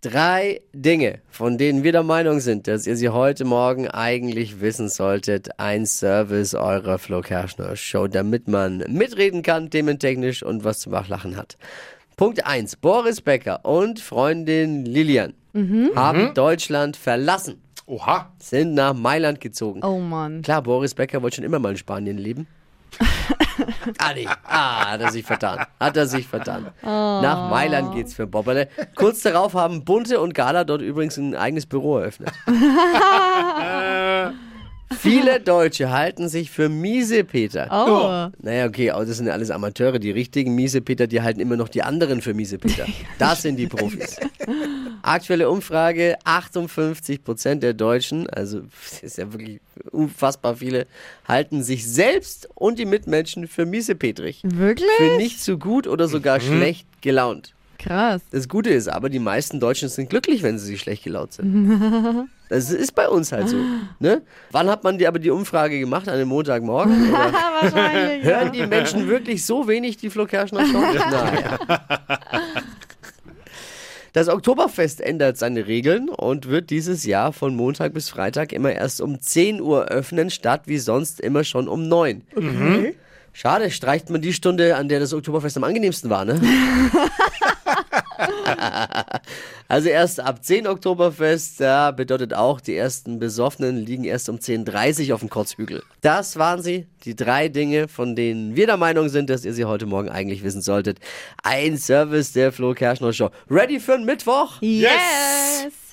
Drei Dinge, von denen wir der Meinung sind, dass ihr sie heute Morgen eigentlich wissen solltet. Ein Service eurer Flo Kerschner Show, damit man mitreden kann, thementechnisch und was zum Wachlachen hat. Punkt 1. Boris Becker und Freundin Lilian haben Deutschland verlassen, Oha. sind nach Mailand gezogen. Oh Mann. Klar, Boris Becker wollte schon immer mal in Spanien leben. ah, nee. Ah, hat er sich vertan. Hat er sich vertan. Nach Mailand geht's für Bobberle. Kurz darauf haben Bunte und Gala dort übrigens ein eigenes Büro eröffnet. Viele Deutsche halten sich für Miesepeter. Oh. Naja, okay, aber das sind ja alles Amateure. Die richtigen Miesepeter, die halten immer noch die anderen für Miesepeter. Das sind die Profis. Aktuelle Umfrage, 58 Prozent der Deutschen, also das ist ja wirklich unfassbar viele, halten sich selbst und die Mitmenschen für miesepetrig. Wirklich? Für nicht so gut oder sogar schlecht gelaunt. Krass. Das Gute ist aber, die meisten Deutschen sind glücklich, wenn sie schlecht gelaunt sind. Das ist bei uns halt so. Ne? Wann hat man die, aber die Umfrage gemacht? An einem Montagmorgen? Wahrscheinlich. Hören die Menschen wirklich so wenig die Flo Kerschner Show? Naja. Das Oktoberfest ändert seine Regeln und wird dieses Jahr von Montag bis Freitag immer erst um 10 Uhr öffnen, statt wie sonst immer schon um 9. Schade, streicht man die Stunde, an der das Oktoberfest am angenehmsten war, ne? also erst ab 10 Oktoberfest, ja, bedeutet auch, die ersten Besoffenen liegen erst um 10.30 Uhr auf dem Kotzhügel. Das waren sie, die drei Dinge, von denen wir der Meinung sind, dass ihr sie heute Morgen eigentlich wissen solltet. Ein Service der Flo Kerschner Show. Ready für einen Mittwoch? Yes.